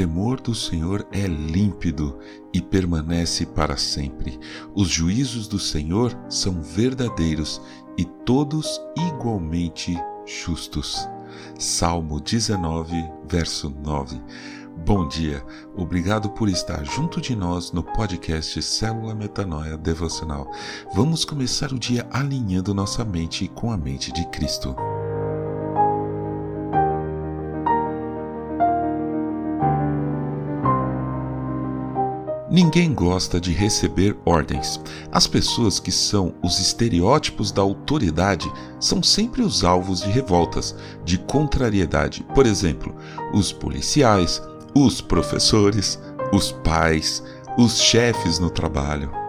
temor do Senhor é límpido e permanece para sempre. Os juízos do Senhor são verdadeiros e todos igualmente justos. Salmo 19, verso 9. Bom dia, obrigado por estar junto de nós no podcast Célula Metanoia Devocional. Vamos começar o dia alinhando nossa mente com a mente de Cristo. Ninguém gosta de receber ordens. As pessoas que são os estereótipos da autoridade são sempre os alvos de revoltas, de contrariedade. Por exemplo, os policiais, os professores, os pais, os chefes no trabalho.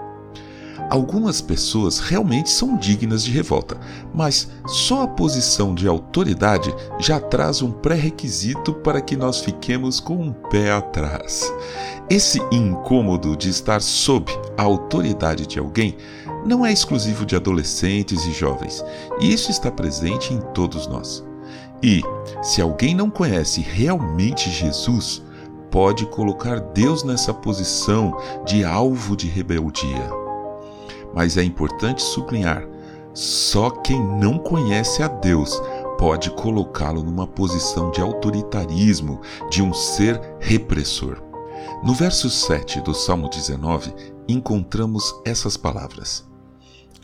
Algumas pessoas realmente são dignas de revolta, mas só a posição de autoridade já traz um pré-requisito para que nós fiquemos com um pé atrás. Esse incômodo de estar sob a autoridade de alguém não é exclusivo de adolescentes e jovens, e isso está presente em todos nós. E, se alguém não conhece realmente Jesus, pode colocar Deus nessa posição de alvo de rebeldia. Mas é importante sublinhar: só quem não conhece a Deus pode colocá-lo numa posição de autoritarismo, de um ser repressor. No verso 7 do Salmo 19, encontramos essas palavras: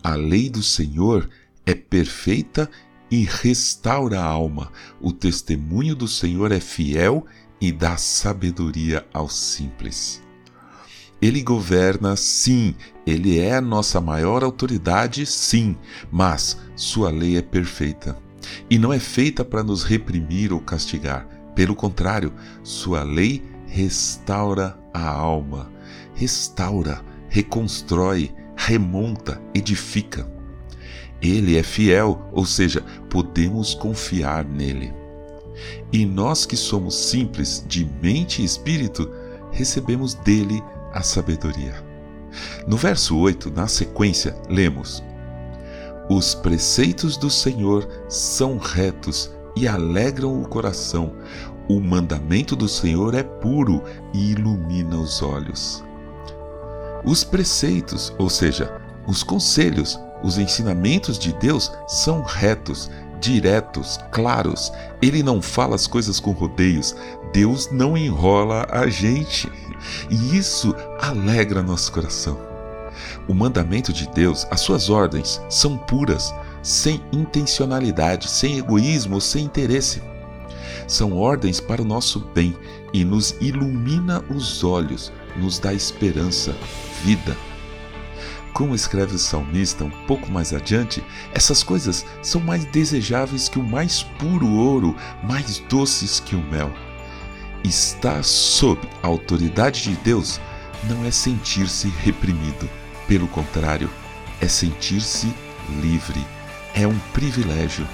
A lei do Senhor é perfeita e restaura a alma. O testemunho do Senhor é fiel e dá sabedoria aos simples. Ele governa, sim, ele é a nossa maior autoridade, sim, mas sua lei é perfeita e não é feita para nos reprimir ou castigar. Pelo contrário, sua lei restaura a alma, restaura, reconstrói, remonta, edifica. Ele é fiel, ou seja, podemos confiar nele. E nós que somos simples de mente e espírito, recebemos dele a sabedoria. No verso 8, na sequência, lemos: Os preceitos do Senhor são retos e alegram o coração. O mandamento do Senhor é puro e ilumina os olhos. Os preceitos, ou seja, os conselhos, os ensinamentos de Deus são retos, diretos, claros. Ele não fala as coisas com rodeios. Deus não enrola a gente. E isso alegra nosso coração. O mandamento de Deus, as suas ordens, são puras, sem intencionalidade, sem egoísmo, sem interesse são ordens para o nosso bem e nos ilumina os olhos, nos dá esperança, vida. Como escreve o salmista um pouco mais adiante, essas coisas são mais desejáveis que o mais puro ouro, mais doces que o mel. Estar sob a autoridade de Deus não é sentir-se reprimido, pelo contrário, é sentir-se livre. É um privilégio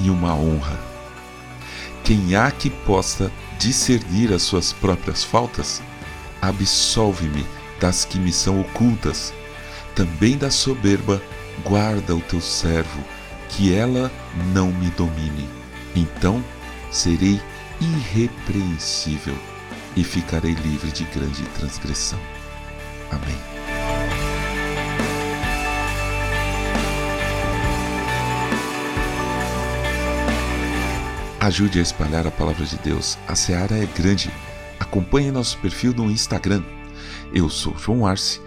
e uma honra quem há que possa discernir as suas próprias faltas? Absolve-me das que me são ocultas. Também da soberba, guarda o teu servo, que ela não me domine. Então serei irrepreensível e ficarei livre de grande transgressão. Amém. Ajude a espalhar a palavra de Deus. A seara é grande. Acompanhe nosso perfil no Instagram. Eu sou João Arce